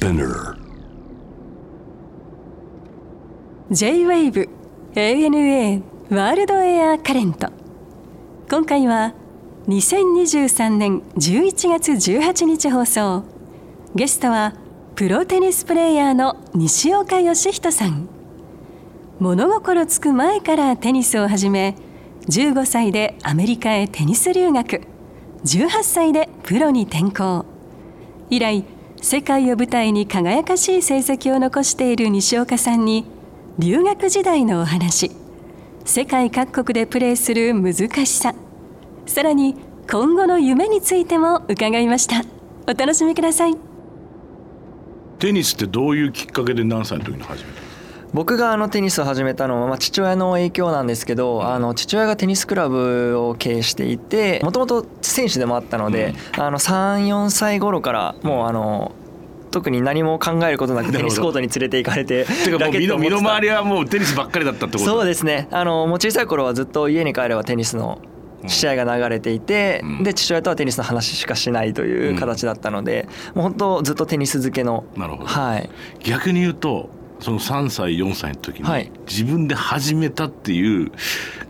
Spinner. J-WAVE ANA ワールドエアカレント今回は2023年11月18日放送。ゲストはプロテニスプレーヤーの西岡義人さん。物心つく前からテニスを始め15歳でアメリカへテニス留学18歳でプロに転向。以来世界を舞台に輝かしい成績を残している西岡さんに留学時代のお話。世界各国でプレーする難しさ。さらに今後の夢についても伺いました。お楽しみください。テニスってどういうきっかけで何歳の時に始めた僕があのテニスを始めたのは、まあ、父親の影響なんですけどあの父親がテニスクラブを経営していてもともと選手でもあったので、うん、あの34歳頃からもうあの特に何も考えることなくテニスコートに連れて行かれててかもう身の回りはもうテニスばっかりだったってこと？そうですね。あのもう小さい頃はずっと家に帰ればテニスの試合が流れていて、うん、で父親とはテニスの話しかしないという形だったので、うん、もう本当ずっとテニス漬けのなるほど、はい、逆に言うとその3歳4歳の時に自分で始めたっていう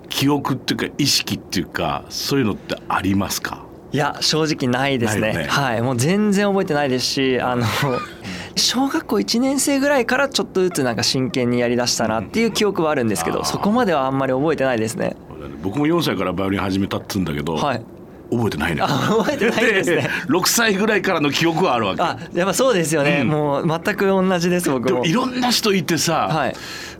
記憶っていうか意識っていうかそういうのってありますか？いや正直ないですね、ね、はい。もう全然覚えてないですしあの 小学校1年生ぐらいからちょっとずつなんか真剣にやりだしたなっていう記憶はあるんですけど、そこまではあんまり覚えてないですね。僕も4歳からバイオリン始めたっつうんだけど、はい、覚えてないね覚えてないですね。6歳ぐらいからの記憶はあるわけ。あやっぱそうですよね、うん、もう全く同じです僕も。いろんな人いてさ、はい、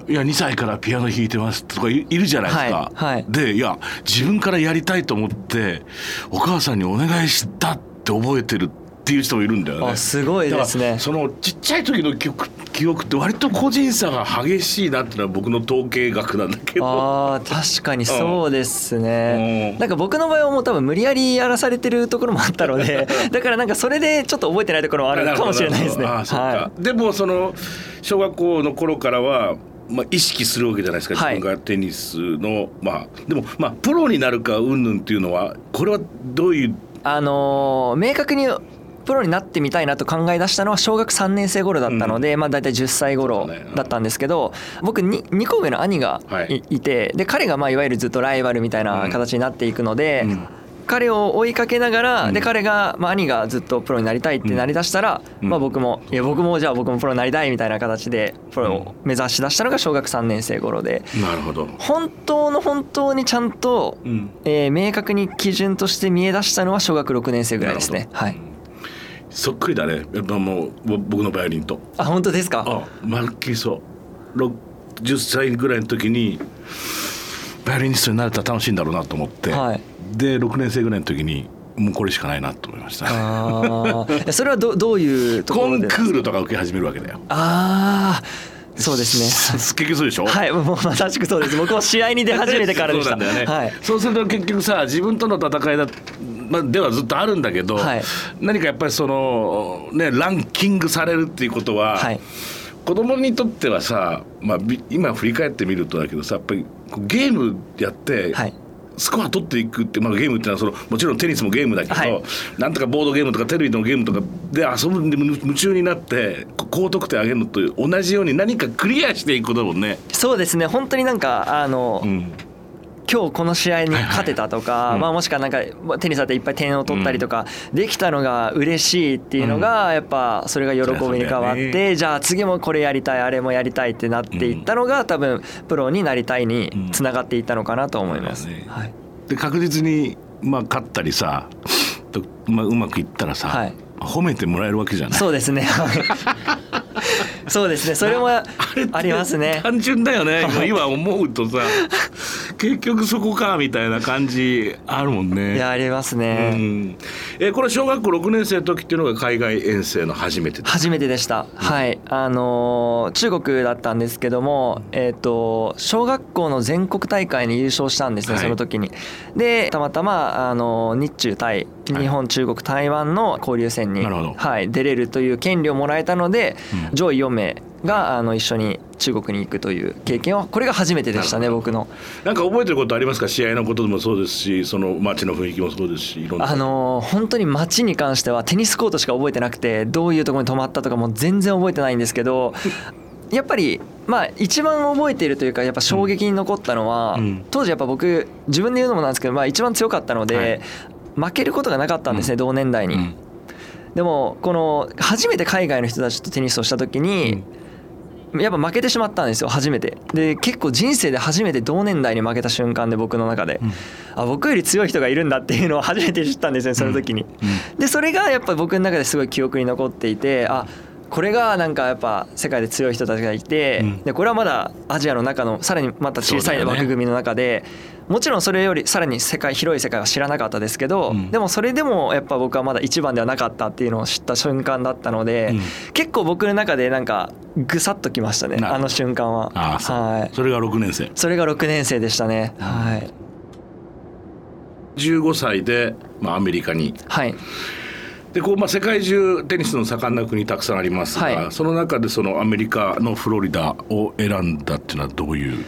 いや2歳からピアノ弾いてますとかいるじゃないですか、はいはい、でいや自分からやりたいと思ってお母さんにお願いしたって覚えてるっていう人もいるんだよね。すごいですね。そのちっちゃい時の記憶記憶って割と個人差が激しいなっていうのは僕の統計学なんだけど。ああ確かにそうですね。なんか僕の場合はもう多分無理やりやらされてるところもあったので、だからなんかそれでちょっと覚えてないところもあるかもしれないですね。はい、でもその小学校の頃からは。まあ、意識するわけじゃないですか、自分がテニスの、まあでもまあプロになるかうんぬんっていうのはこれはどういう？あのー、明確にプロになってみたいなと考え出したのは小学3年生頃だったので、うん、まあ大体10歳頃だったんですけど僕 2, 2個上の兄がい,、てで彼がまあいわゆるずっとライバルみたいな形になっていくので、うん。彼を追いかけながら、で彼が、まあ、兄がずっとプロになりたいってなりだしたら、まあ、僕もいや僕もじゃあ僕もプロになりたいみたいな形でプロを目指しだしたのが小学3年生頃で。なるほど。本当の本当にちゃんと、えー、明確に基準として見え出したのは小学6年生ぐらいですね。はいそっくりだねやっぱもう僕のバイオリンとあ本当ですか？あまるっきりそう10歳ぐらいの時にバイオリニストになれたら楽しいんだろうなと思って、はい、で6年生ぐらいの時にもうこれしかないなと思いましたあそれはどどういうところで？コンクールとか受け始めるわけだよああそうですね。結局そうでしょ？はい、もうまさしくそうです。僕も試合に出始めてからでした。そうね。はい。そうすると結局さ、自分との戦いだまあ、ではずっとあるんだけど、はい、何かやっぱりその、ね、ランキングされるっていうことは、はい、子供にとってはさ、まあ、今振り返ってみるとだけどさやっぱりゲームやって、はい。スコア取っていくって、まあ、ゲームっていうのはそのもちろんテニスもゲームだけど、はい、なんとかボードゲームとかテレビのゲームとかで遊ぶんで夢中になって高得点上げるのと同じように何かクリアしていくことだもんね。そうですね。本当になんかあの、うん今日この試合に勝てたとか、まあ、もしくはなんかテニスだっていっぱい点を取ったりとかできたのが嬉しいっていうのがやっぱそれが喜びに変わってじゃあ次もこれやりたいあれもやりたいってなっていったのが多分プロになりたいにつながっていったのかなと思います。はい、で確実にまあ勝ったりさ、まあ、うまくいったらさ、はい、褒めてもらえるわけじゃない。そうですね。そうですね。それもありますね。単純だよね。今思うとさ結局そこかみたいな感じあるもんね。いやありますね、うん、えこれ小学校6年生の時っていうのが海外遠征の初めて初めてでした、うん、はい。あのー、中国だったんですけどもえっ、ー、と小学校の全国大会に優勝したんですね、はい、その時に。でたまたまあの日中対日本、中国台湾の交流戦に、はい、出れるという権利をもらえたので、うん、上位4名があの一緒に中国に行くという経験はこれが初めてでしたね僕の。なんか覚えてることありますか？試合のことでもそうですしその街の雰囲気もそうですしいろんな。あの本当に街に関してはテニスコートしか覚えてなくてどういうところに泊まったとかも全然覚えてないんですけど やっぱりまあ一番覚えているというかやっぱ衝撃に残ったのは、当時やっぱ僕自分で言うのもなんですけど、まあ、一番強かったので、負けることがなかったんですね、同年代に。でもこの初めて海外の人たちとテニスをした時に、やっぱ負けてしまったんですよ初めて。で結構人生で初めて同年代に負けた瞬間で僕の中で、うん、あ僕より強い人がいるんだっていうのを初めて知ったんですねその時に、うん。うん、でそれがやっぱ僕の中ですごい記憶に残っていてあこれがなんかやっぱ世界で強い人たちがいて、でこれはまだアジアの中のさらにまた小さい枠組みの中で、もちろんそれよりさらに世界広い世界は知らなかったですけど、でもそれでもやっぱ僕はまだ一番ではなかったっていうのを知った瞬間だったので、結構僕の中でなんかぐさっときましたねあの瞬間は。はい、それが6年生。それが6年生でしたね。はい。15歳で、まあ、アメリカに。はいでこうまあ世界中テニスの盛んな国たくさんありますが、はい、その中でそのアメリカのフロリダを選んだっていうのはどういう？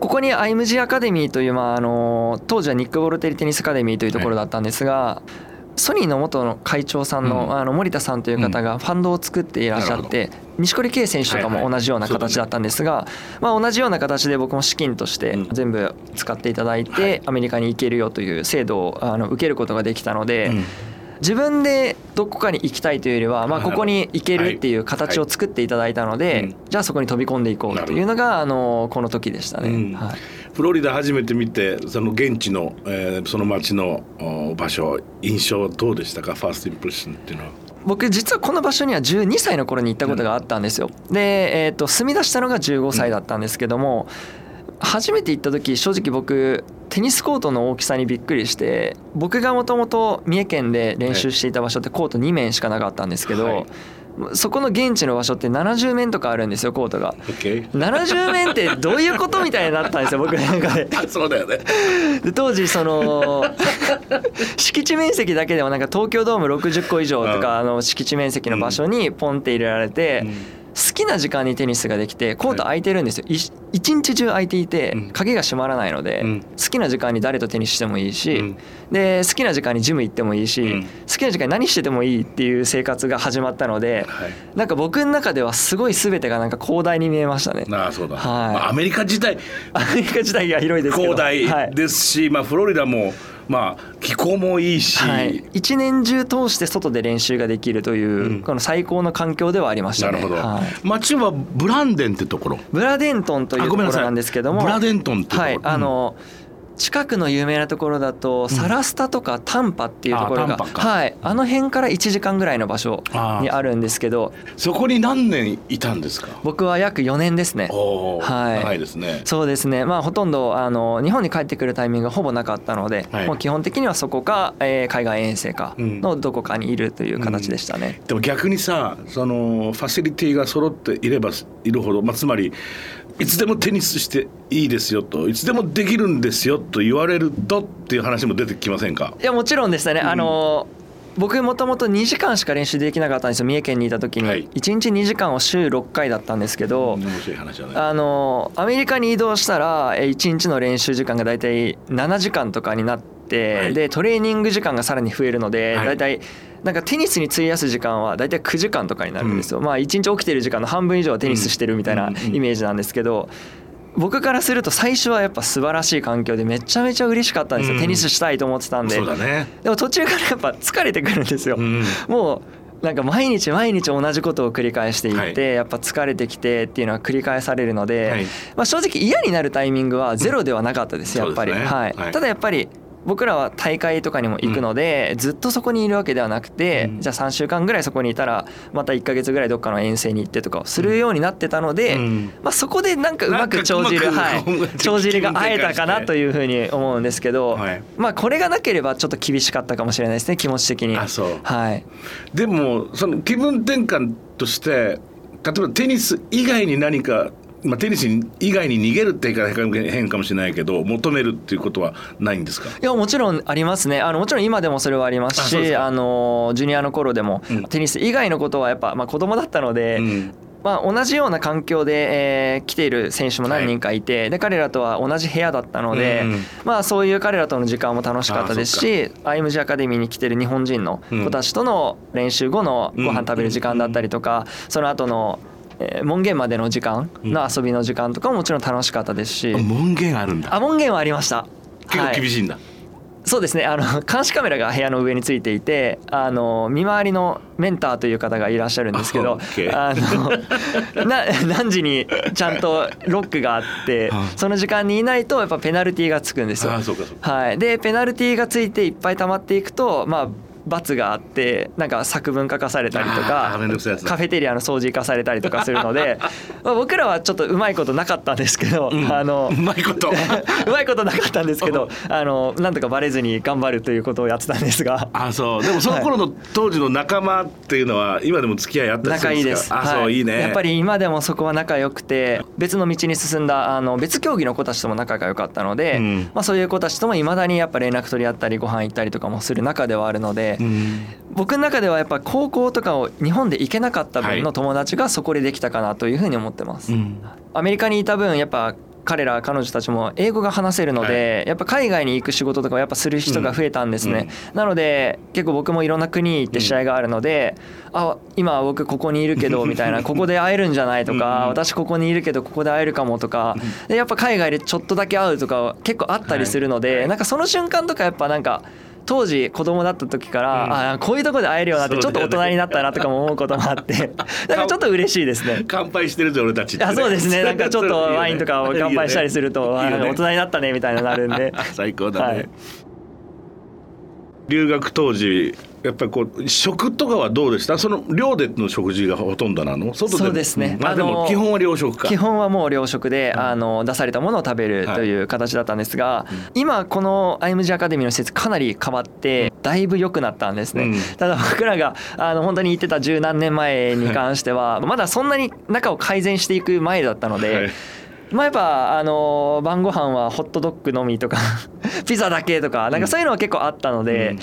ここにアイムジアカデミーという、まあ、あの当時はニック・ボルテリテニスアカデミーというところだったんですが、はい、ソニーの元の会長さんの,、あの森田さんという方がファンドを作っていらっしゃって、錦織圭選手とかも同じような形だったんですが、まあ、同じような形で僕も資金として全部使っていただいて、アメリカに行けるよという制度をあの受けることができたので。自分でどこかに行きたいというよりは、まあ、ここに行けるっていう形を作っていただいたので、じゃあそこに飛び込んでいこうというのがあのこの時でしたね。はい、フロリダ初めて見てその現地の、えー、その町の場所印象どうでしたか？ファーストインプレッションっていうのは。僕実はこの場所には12歳の頃に行ったことがあったんですよ。で、えー、と住み出したのが15歳だったんですけども、初めて行った時正直僕テニスコートの大きさにびっくりして僕がもともと三重県で練習していた場所ってコート2面しかなかったんですけど、はい。そこの現地の場所って70面とかあるんですよコートが、okay. 70面ってどういうことみたいになったんですよ僕なんかで。そうだよね。で当時その 敷地面積だけでもなんか東京ドーム60個以上とかあの敷地面積の場所にポンって入れられて、うん好きな時間にテニスができてコート空いてるんですよ、一日中空いていて鍵が閉まらないので、好きな時間に誰とテニスしてもいいし、で好きな時間にジム行ってもいいし、好きな時間に何しててもいいっていう生活が始まったので、なんか僕の中ではすごい全てがなんか広大に見えましたね。ああそうだ、はい。アメリカ自体 アメリカ自体が広いです広大ですし、まあ、フロリダもまあ気候もいいし、はい、一年中通して外で練習ができるという、うん、この最高の環境ではありました、ね、なるほど、はい、町はブランデンってところ？ブラデントンというところなんですけども。ブラデントンってはい、あの、うん近くの有名なところだとサラスタとかタンパっていうところが、うん、あはい。あの辺から1時間ぐらいの場所にあるんですけどそこに何年いたんですか？僕は約4年ですね。はい、長いですね。そうですね。まあほとんどあの日本に帰ってくるタイミングがほぼなかったので、はい、もう基本的にはそこか、えー、海外遠征かのどこかにいるという形でしたね、うん、でも逆にさそのファシリティが揃っていればいるほど、まあ、つまりいつでもテニスしていいですよといつでもできるんですよと言われるとっていう話も出てきませんか？いやもちろんでしたね、うん、あの僕もともと2時間しか練習できなかったんですよ。三重県にいた時に、はい、1日2時間を週6回だったんですけど、うん、あのアメリカに移動したら1日の練習時間が大体7時間とかになって、はい、でトレーニング時間がさらに増えるので、はい、大体なんかテニスに費やす時間は大体9時間とかになるんですよ、うん、まあ1日起きてる時間の半分以上はテニスしてるみたいなイメージなんですけど、僕からすると最初はやっぱ素晴らしい環境でめちゃめちゃ嬉しかったんですよ、うん、テニスしたいと思ってたんで、ね、でも途中からやっぱ疲れてくるんですよ、うん、もうなんか毎日毎日同じことを繰り返していって、はい、やっぱ疲れてきてっていうのは繰り返されるので、はい、まあ、正直嫌になるタイミングはゼロではなかったですやっぱり、ね、はい、ただやっぱり僕らは大会とかにも行くので、ずっとそこにいるわけではなくて、じゃあ3週間ぐらいそこにいたらまた1か月ぐらいどっかの遠征に行ってとかをするようになってたので、まあ、そこでなんかうまく帳尻はい帳尻が合えたかなというふうに思うんですけど、まあこれがなければちょっと厳しかったかもしれないですね気持ち的に。あそう。はい、でもその気分転換として例えばテニス以外に何かまあ、テニス以外に逃げるって言い方変かもしれないけど求めるっていうことはないんですか？いやもちろんありますね。あのもちろん今でもそれはありますしあのジュニアの頃でも、うん、テニス以外のことはやっぱ、まあ、子供だったので、うん。ままあ、同じような環境で、えー、来ている選手も何人かいて、はい、で彼らとは同じ部屋だったので、うんまあ、そういう彼らとの時間も楽しかったですしアイムジアカデミーに来てる日本人の子たちとの練習後のご飯食べる時間だったりとか、その後のえー、門限までの時間の遊びの時間とかももちろん楽しかったですし、門限あるんだ。あ門限はありました。結構厳しいんだ、はいそうですね。あの 監視カメラが部屋の上についていてあの見回りのメンターという方がいらっしゃるんですけどあのな何時にちゃんとロックがあってその時間にいないとやっぱペナルティーがつくんですよ。はい、でペナルティーがついていっぱい溜まっていくとまあ罰があってなんか作文書かされたりとかカフェテリアの掃除行かされたりとかするので まあ僕らはちょっとうまいことなかったんですけど、うん、あのうまいこと。うまいことなかったんですけどあのなんとかバレずに頑張るということをやってたんですが。あそう。でもその頃の当時の仲間っていうのは今でも付き合いあったりするんですか？仲いいです。あ、そうい。いね。やっぱり今でもそこは仲良くて別の道に進んだあの別競技の子たちとも仲が良かったので、うん、まあ、そういう子たちともいまだにやっぱ連絡取り合ったりご飯行ったりとかもする中ではあるので、うん、僕の中ではやっぱ高校とかを日本で行けなかった分の友達がそこでできたかなというふうに思ってます。はいうん、アメリカにいた分やっぱ彼ら彼女たちも英語が話せるので、やっぱ海外に行く仕事とかをやっぱする人が増えたんですね、なので結構僕もいろんな国に行って試合があるので、あ今は僕ここにいるけどみたいなここで会えるんじゃないとか、私ここにいるけどここで会えるかもとかでやっぱ海外でちょっとだけ会うとか結構あったりするので、なんかその瞬間とかやっぱなんか。当時子供だった時から、うん、あこういうとこで会えるようになってちょっと大人になったなとかも思うこともあって。なんかちょっと嬉しいですね。乾杯してるぜ俺たちね、あそうですね。なんかちょっと ワインとかを乾杯したりすると、ね、大人になったねみたいななるんで。最高だね、はい留学当時やっぱりこう食とかはどうでした？その寮での食事がほとんどなの？外でそうですね、まあ、でも基本は寮食か。基本はもう寮食で、あの出されたものを食べるという形だったんですが、はい、今この IMG アカデミーの施設かなり変わってだいぶ良くなったんですね、うん、ただ僕らがあの本当に言ってた十何年前に関しては、まだそんなに中を改善していく前だったので、はいまあ、やっぱあの晩ご飯はホットドッグのみとか ピザだけとかなんかそういうのは結構あったので、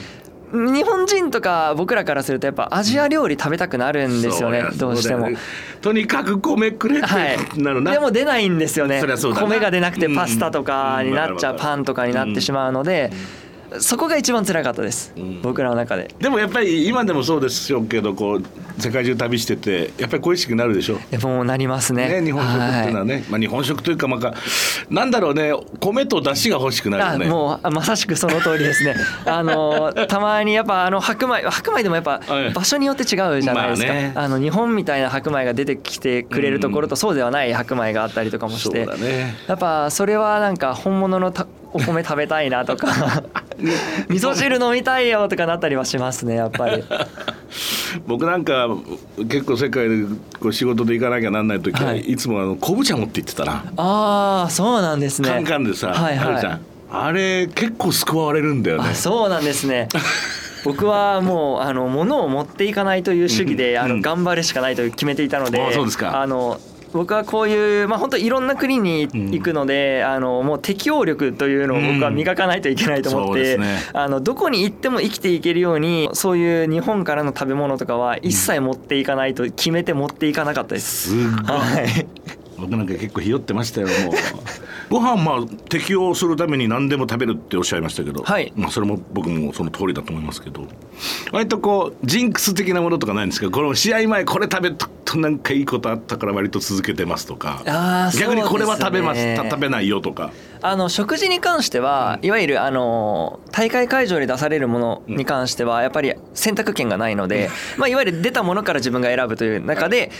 うん、日本人とか僕らからするとやっぱアジア料理食べたくなるんですよね、うん、どうしても、ね、とにかく米くれってなるな、はい、でも出ないんですよね。米が出なくてパスタとかになっちゃう、パンとかになってしまうので、そこが一番辛かったです、うん、僕らの中で。でもやっぱり今でもそうですよけどこう世界中旅しててやっぱり恋しくなるでしょやもうなりますね、ね、日本食っていうのはね、はい、まあ、日本食というかまあなんだろうね米と出汁が欲しくなるよね。もうまさしくその通りですね。あのたまにやっぱあの白米白米でもやっぱ場所によって違うじゃないですか、まあね、あの日本みたいな白米が出てきてくれるところとそうではない白米があったりとかもして、ね、やっぱそれはなんか本物のたお米食べたいなとか 味噌汁飲みたいよとかなったりはしますねやっぱり。僕なんか結構世界でこう仕事で行かなきゃなんない時は、はい、いつもあの昆布茶持って行ってたな。ああそうなんですね。カンカンでさ、はいはい、あれ結構救われるんだよね。そうなんですね。僕はもうあの物を持っていかないという主義で、あの頑張るしかないと決めていたので、あの僕はこういうまあ本当いろんな国に行くので、うん、あのもう適応力というのを僕は磨かないといけないと思って、うんね、あのどこに行っても生きていけるようにそういう日本からの食べ物とかは一切持っていかないと決めて持っていかなかったです。すはい僕なんか結構ひよってましたよもう。ご飯まあ適応するために何でも食べるっておっしゃいましたけど、はい、まあそれも僕もその通りだと思いますけど。割とこうジンクス的なものとかないんですか？この試合前これ食べととなんかいいことあったから割と続けてますとか。あ逆にこれは食べます、ね、食べないよとか。あの食事に関しては、いわゆるあの大会会場で出されるものに関してはやっぱり選択権がないので、まあ、いわゆる出たものから自分が選ぶという中で、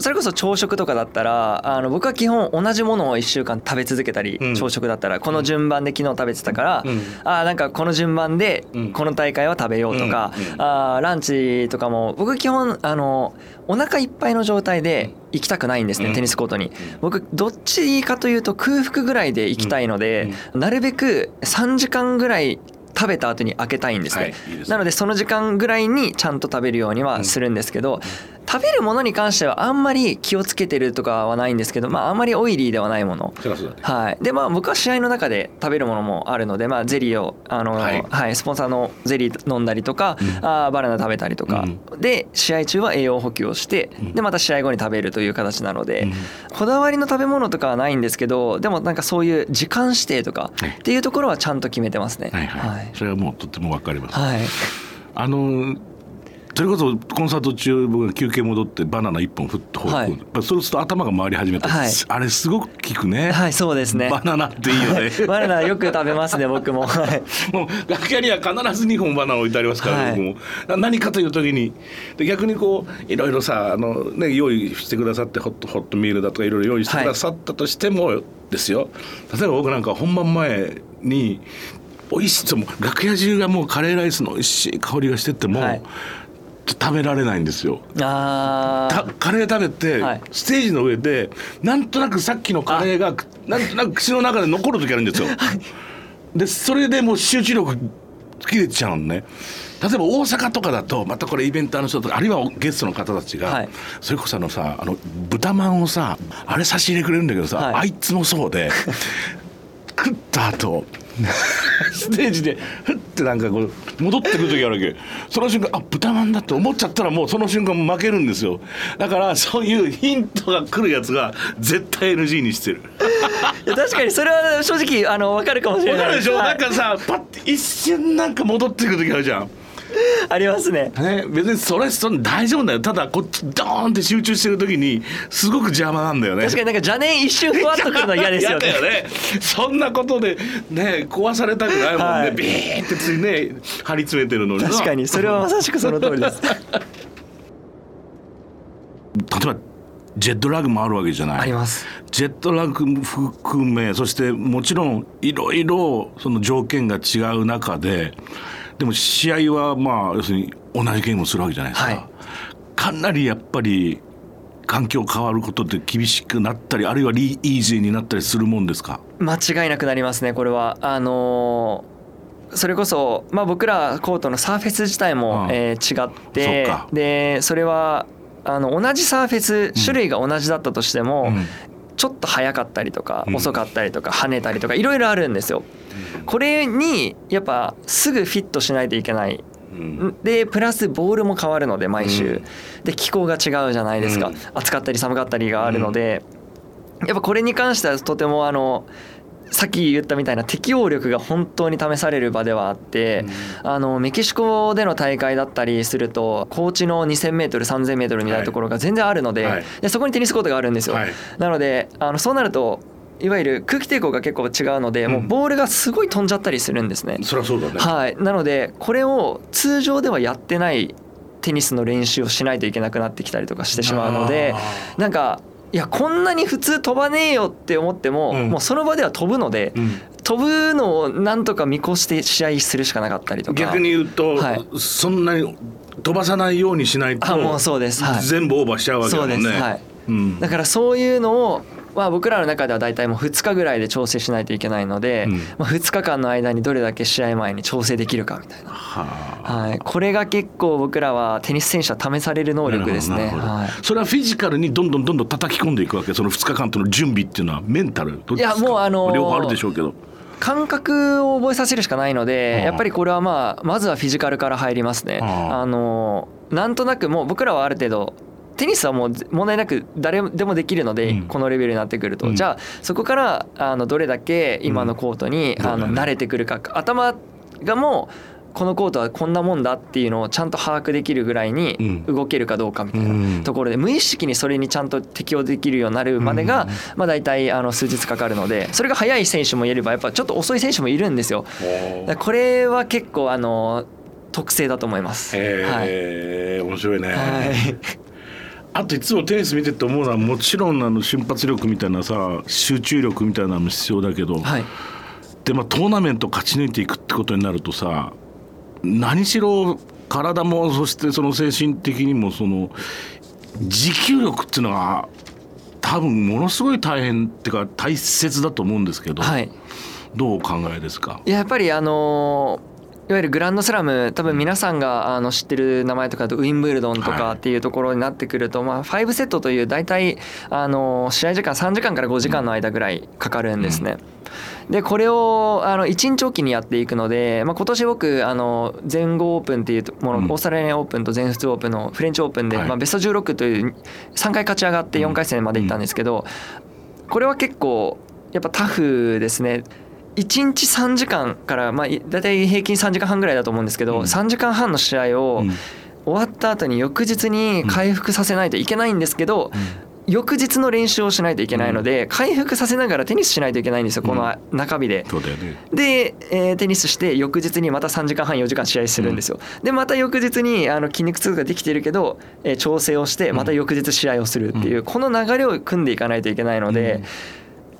それこそ朝食とかだったらあの僕は基本同じものを1週間食べ続けたり、うん、朝食だったらこの順番で昨日食べてたから、うん、あなんかこの順番でこの大会は食べようとか、うん、あランチとかも僕基本あのお腹いっぱいの状態で行きたくないんですね、テニスコートに。僕どっちかというと空腹ぐらいで行きたいので、なるべく3時間ぐらい食べた後に開けたいんですね、はい、いいですなのでその時間ぐらいにちゃんと食べるようにはするんですけど、食べるものに関してはあんまり気をつけてるとかはないんですけど、まあ、あんまりオイリーではないもの、はい、でまあ僕は試合の中で食べるものもあるので、まあ、ゼリーをあの、はい、はい、スポンサーのゼリー飲んだりとか、うん、あバナナ食べたりとか、うん、で試合中は栄養補給をして、うん、でまた試合後に食べるという形なので、こだわりの食べ物とかはないんですけどでもなんかそういう時間指定とかっていうところはちゃんと決めてますね。はい、はい、それはもうとってもわかります。はい。あのそれこそコンサート中僕が休憩戻ってバナナ1本ふっと放り込んで、はい、そうすると頭が回り始めた、はい、あれすごく効くね。はいそうですね。バナナっていいよねバナナよく食べますね僕も、はい、もう楽屋には必ず2本バナナ置いてありますから、はい、僕も。何かという時に。で逆にこういろいろさあの、ね、用意してくださってホットホットミールだとかいろいろ用意してくださったとしてもですよ、例えば僕なんか本番前に美味しいも楽屋中がもうカレーライスの美味しい香りがしてても、はい、食べられないんですよ。あカレー食べて、はい、ステージの上でなんとなくさっきのカレーがなんとなく口の中で残る時あるんですよ。でそれでもう集中力切れちゃうのね。例えば大阪とかだとまたこれイベンターの人とかあるいはゲストの方たちが、はい、それこそあのさあの豚まんをさあれ差し入れくれるんだけどさ、はい、あいつもそうで 食った後ステージでふってなんかこう戻ってくる時あるわけ。その瞬間あ豚まんだって思っちゃったらもうその瞬間負けるんですよ。だからそういうヒントが来るやつが絶対 NG にしてる。いや確かにそれは正直あの分かるかもしれない。分かるでしょ、はい、なんかさパッて一瞬なんか戻ってくる時あるじゃん ありますね。ね別にそれそ大丈夫だよ。ただこっちドーンって集中してる時にすごく邪魔なんだよね。確かになんか邪念一瞬ふわっとくるの嫌ですよね。よね。そんなことでね壊されたくないもんね、はい、ビーってついね張り詰めてるのに確かにそれはまさしくその通りです。例えばジェットラグもあるわけじゃない。あります。ジェットラグ含めそしてもちろんいろいろその条件が違う中ででも試合はまあ要するに同じゲームをするわけじゃないですか、はい、かなりやっぱり環境変わることって厳しくなったりあるいはリーイージーになったりするもんですか？間違いなくなりますねこれは。あのー、それこそ、まあ、僕らコートのサーフェス自体も、えー、違ってでそれはあの同じサーフェス種類が同じだったとしても、うん、ちょっと早かったりとか遅かったりとか跳ねたりとかいろいろあるんですよ。これにやっぱすぐフィットしないといけない。でプラスボールも変わるので毎週、で気候が違うじゃないですか、暑かったり寒かったりがあるので、やっぱこれに関してはとてもあのさっき言ったみたいな適応力が本当に試される場ではあって、うん、あのメキシコでの大会だったりすると高地の 2,000m3000m みたいなところが全然あるのではい、でそこにテニスコートがあるんですよ。はい、なのであのそうなるといわゆる空気抵抗が結構違うので、もうボールがすごい飛んじゃったりするんですね。そりゃそうだね。はい。なのでこれを通常ではやってないテニスの練習をしないといけなくなってきたりとかしてしまうので、なんかいやこんなに普通飛ばねえよって思っても、うん、もうその場では飛ぶので、うん、飛ぶのをなんとか見越して試合するしかなかったりとか。逆に言うと、はい、そんなに飛ばさないようにしないとあもうそうです、はい、全部オーバーしちゃうわけだもんね。はい、うん、だからそういうのをまあ、僕らの中では大体もう2日ぐらいで調整しないといけないので、うん、まあ、2日間の間にどれだけ試合前に調整できるかみたいな、はい、これが結構僕らはテニス選手は試される能力ですね、はい、それはフィジカルにどんどんどんどん叩き込んでいくわけ？その2日間との準備っていうのはメンタルいやもうあのー、両方あるでしょうけど。感覚を覚えさせるしかないのでやっぱりこれはまあまずはフィジカルから入りますね。あ。のなんとなくもう僕らはある程度テニスはもう問題なく誰でもできるので、このレベルになってくると、うん、じゃあそこからあのどれだけ今のコートに、あの慣れてくるか。頭がもうこのコートはこんなもんだっていうのをちゃんと把握できるぐらいに動けるかどうかみたいなところで無意識にそれにちゃんと適応できるようになるまでがまあ大体あの数日かかるのでそれが速い選手もいればやっぱちょっと遅い選手もいるんですよ。これは結構あの特性だと思います。へえ、はい、面白いね。はいあといつもテニス見てて思うのはもちろんあの瞬発力みたいなさ集中力みたいなのも必要だけど、はい、でまあトーナメント勝ち抜いていくってことになるとさ何しろ体もそしてその精神的にもその持久力っていうのは多分ものすごい大変っていうか大切だと思うんですけど、はい、どうお考えですか？やっぱりあのーいわゆるグランドスラム多分皆さんがあの知ってる名前とかウィンブルドンとかっていうところになってくると、まあ、5セットという大体あの試合時間3時間から5時間の間ぐらいかかるんですね。でこれをあの1日おきにやっていくので、まあ、今年僕あの全豪オープンっていうもの、オーストラリアオープンと全仏オープンのフレンチオープンで、まあ、ベスト16という3回勝ち上がって4回戦まで行ったんですけどこれは結構やっぱタフですね。1日3時間からまあ大体平均3時間半ぐらいだと思うんですけど、うん、3時間半の試合を終わった後に翌日に回復させないといけないんですけど、翌日の練習をしないといけないので、回復させながらテニスしないといけないんですよこの中日で。で、えテニスして翌日にまた3時間半4時間試合するんですよ。でまた翌日にあの筋肉痛ができてるけど、え調整をしてまた翌日試合をするっていう、この流れを組んでいかないといけないので。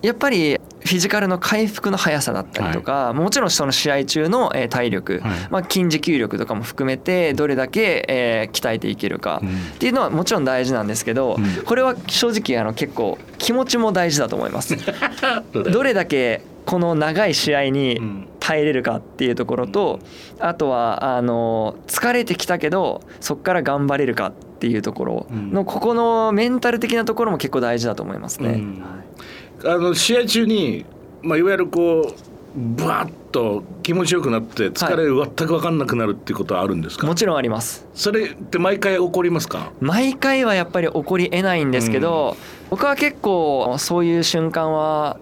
やっぱりフィジカルの回復の速さだったりとか、はい、もちろんその試合中の体力、はい、まあ、筋持久力とかも含めてどれだけえ鍛えていけるかっていうのはもちろん大事なんですけど、これは正直あの結構気持ちも大事だと思います。どれ？だけこの長い試合に耐えれるかっていうところとあとはあの疲れてきたけどそこから頑張れるかっていうところのここのメンタル的なところも結構大事だと思いますね。うんあの試合中に、まあ、いわゆるこうブワッと気持ちよくなって疲れ全く分かんなくなるっていうことはあるんですか、もちろんあります。それって毎回起こりますか？毎回はやっぱり起こりえないんですけど、うん、僕は結構そういう瞬間は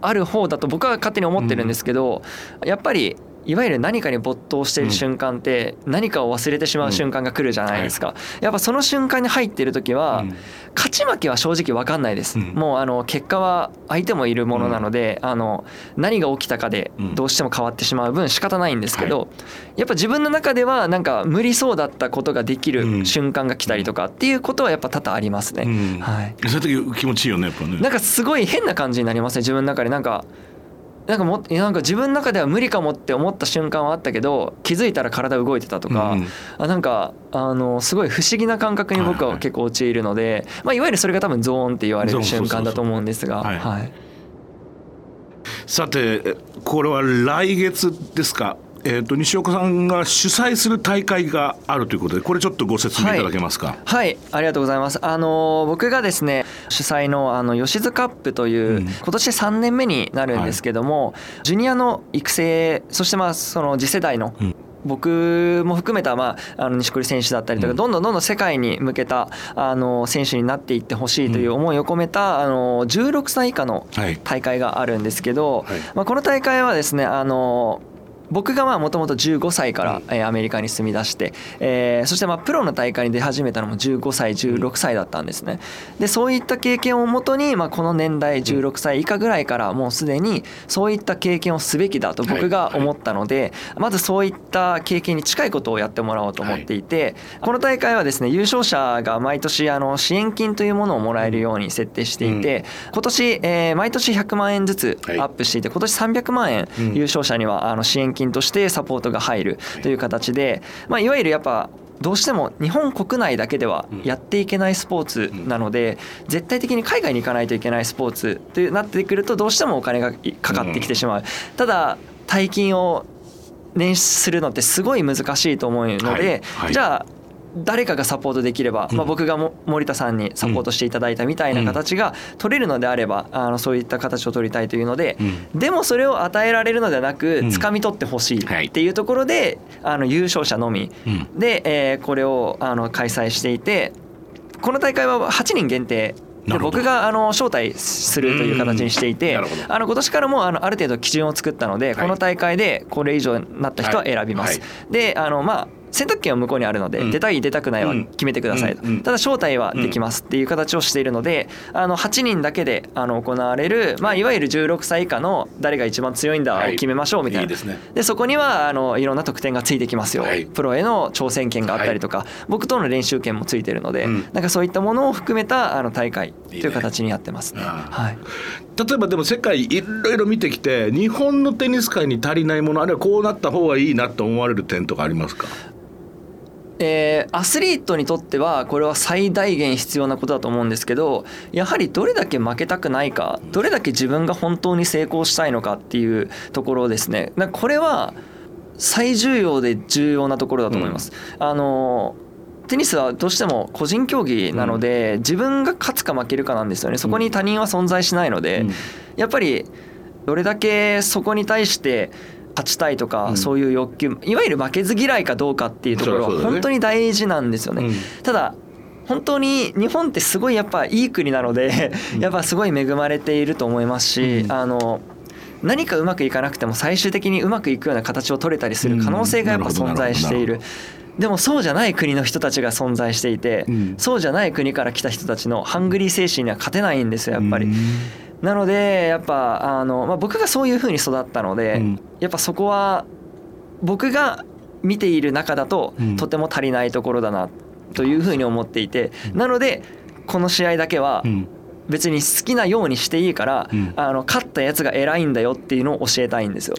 ある方だと僕は勝手に思ってるんですけど、うん、やっぱりいわゆる何かに没頭している瞬間って何かを忘れてしまう瞬間が来るじゃないですか、やっぱその瞬間に入っている時は勝ち負けは正直分かんないです、もうあの結果は相手もいるものなので、あの何が起きたかでどうしても変わってしまう分仕方ないんですけど、やっぱ自分の中ではなんか無理そうだったことができる瞬間が来たりとかっていうことはやっぱ多々ありますね、はい、そういう時気持ちいいよねやっぱね。なんかすごい変な感じになりますね自分の中で。なんかなんかもなんか自分の中では無理かもって思った瞬間はあったけど気づいたら体動いてたとか、うん、あなんかあのすごい不思議な感覚に僕は結構陥るので、はいはい、まあ、いわゆるそれが多分ゾーンって言われる瞬間だと思うんですが。さてこれは来月ですか？えーと、西岡さんが主催する大会があるということでこれちょっとご説明いただけますか、はい、はい、ありがとうございます。あの僕がですね主催のあの吉津カップという、うん、今年3年目になるんですけども、はい、ジュニアの育成そしてまあその次世代の、うん。僕も含めた、まあ、あの錦織選手だったりとか、どんどんどんどん世界に向けたあの選手になっていってほしいという思いを込めたあの16歳以下の大会があるんですけど、まあ、この大会はですねあの僕がもともと15歳から、えアメリカに住み出して、えー、そしてまあプロの大会に出始めたのも15歳16歳だったんですね。でそういった経験をもとに、まあ、この年代16歳以下ぐらいからもうすでにそういった経験をすべきだと僕が思ったので、まずそういった経験に近いことをやってもらおうと思っていて、この大会はですね優勝者が毎年あの支援金というものをもらえるように設定していて、今年、えー、毎年100万円ずつアップしていて今年300万円優勝者にはあの支援金金としてサポートが入るという形で、まあ、いわゆるやっぱどうしても日本国内だけではやっていけないスポーツなので絶対的に海外に行かないといけないスポーツとなってくるとどうしてもお金がかかってきてしまう。ただ大金を捻出するのってすごい難しいと思うので、じゃあ誰かがサポートできれば、まあ、僕が森田さんにサポートしていただいたみたいな形が取れるのであればあのそういった形を取りたいというので、でもそれを与えられるのではなく掴み取ってほしいっていうところであの優勝者のみで、えこれをあの開催していてこの大会は8人限定で僕があの招待するという形にしていてあの今年からもあのある程度基準を作ったのでこの大会でこれ以上になった人は選びます。であのまあ選択権は向こうにあるので、出たい出たくないは決めてくださいと、ただ招待はできますっていう形をしているのであの8人だけであの行われる、まあ、いわゆる16歳以下の誰が一番強いんだを決めましょうみたいな、でそこにはあのいろんな得点がついてきますよ、プロへの挑戦権があったりとか、僕との練習権もついてるので、なんかそういったものを含めたあの大会という形にやってますね。はい、例えばでも世界いろいろ見てきて日本のテニス界に足りないものあるいはこうなった方がいいなと思われる点とかありますか？えー、アスリートにとってはこれは最大限必要なことだと思うんですけどやはりどれだけ負けたくないかどれだけ自分が本当に成功したいのかっていうところですね。これは最重要で重要なところだと思います。うん、あのテニスはどうしても個人競技なので、自分が勝つか負けるかなんですよね。そこに他人は存在しないので、やっぱりどれだけそこに対して勝ちたいとか、そういう欲求いわゆる負けず嫌いかどうかっていうところは本当に大事なんですよね。ただ本当に日本ってすごいやっぱいい国なので やっぱすごい恵まれていると思いますし、あの何かうまくいかなくても最終的にうまくいくような形を取れたりする可能性がやっぱ存在している。でもそうじゃない国の人たちが存在していて、そうじゃない国から来た人たちのハングリー精神には勝てないんですよやっぱり。なのでやっぱあの、まあ、僕がそういうふうに育ったので、やっぱそこは僕が見ている中だととても足りないところだなというふうに思っていて、なのでこの試合だけは別に好きなようにしていいから、あの勝ったやつが偉いんだよっていうのを教えたいんですよ。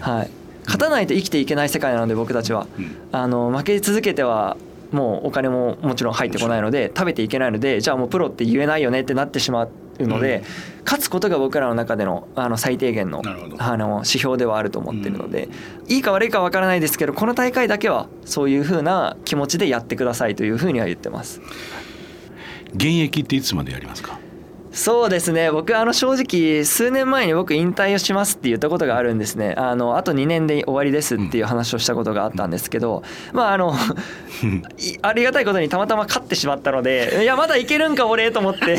はい。勝たないと生きていけない世界なので僕たちは、あの負け続けてはもうお金ももちろん入ってこないので食べていけないのでじゃあもうプロって言えないよねってなってしまうので、勝つことが僕らの中でのあの最低限のあの指標ではあると思ってるので、いいか悪いか分からないですけどこの大会だけはそういうふうな気持ちでやってくださいというふうには言ってます。現役っていつまでやりますか？そうですね。僕あの正直数年前に僕引退をしますって言ったことがあるんですね。あのあと2年で終わりですっていう話をしたことがあったんですけどまああの ありがたいことにたまたま勝ってしまったのでいやまだいけるんか俺と思って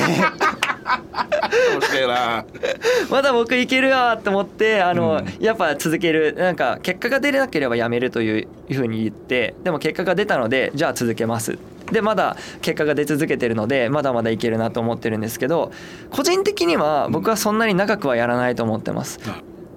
まだ僕いけるわと思ってあの、やっぱ続ける。なんか結果が出れなければやめるというふうに言ってでも結果が出たのでじゃあ続けます。でまだ結果が出続けてるのでまだまだいけるなと思ってるんですけど個人的には僕はそんなに長くはやらないと思ってます。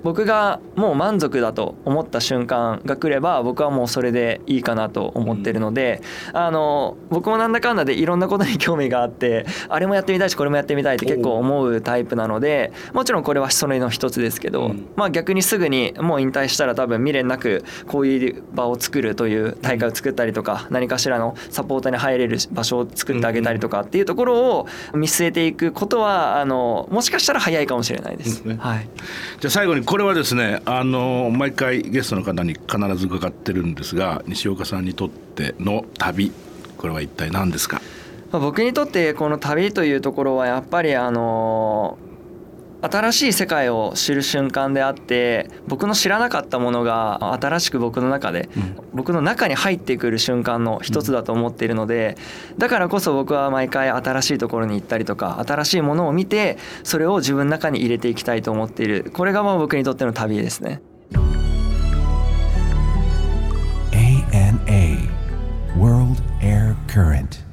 僕がもう満足だと思った瞬間が来れば僕はもうそれでいいかなと思ってるので、あの僕もなんだかんだでいろんなことに興味があってあれもやってみたいしこれもやってみたいって結構思うタイプなのでもちろんこれはそれの一つですけど、まあ逆にすぐにもう引退したら多分未練なくこういう場を作るという大会を作ったりとか何かしらのサポーターに入れる場所を作ってあげたりとかっていうところを見据えていくことはあのもしかしたら早いかもしれないです。はい、じゃあ最後にこれはですねあの毎回ゲストの方に必ず伺ってるんですが西岡さんにとっての旅これは一体何ですか？僕にとってこの旅というところはやっぱりあの新しい世界を知る瞬間であって僕の知らなかったものが新しく僕の中で、僕の中に入ってくる瞬間の一つだと思っているのでだからこそ僕は毎回新しいところに行ったりとか新しいものを見てそれを自分の中に入れていきたいと思っている。これがまあ僕にとっての旅ですね。ANA World Air Current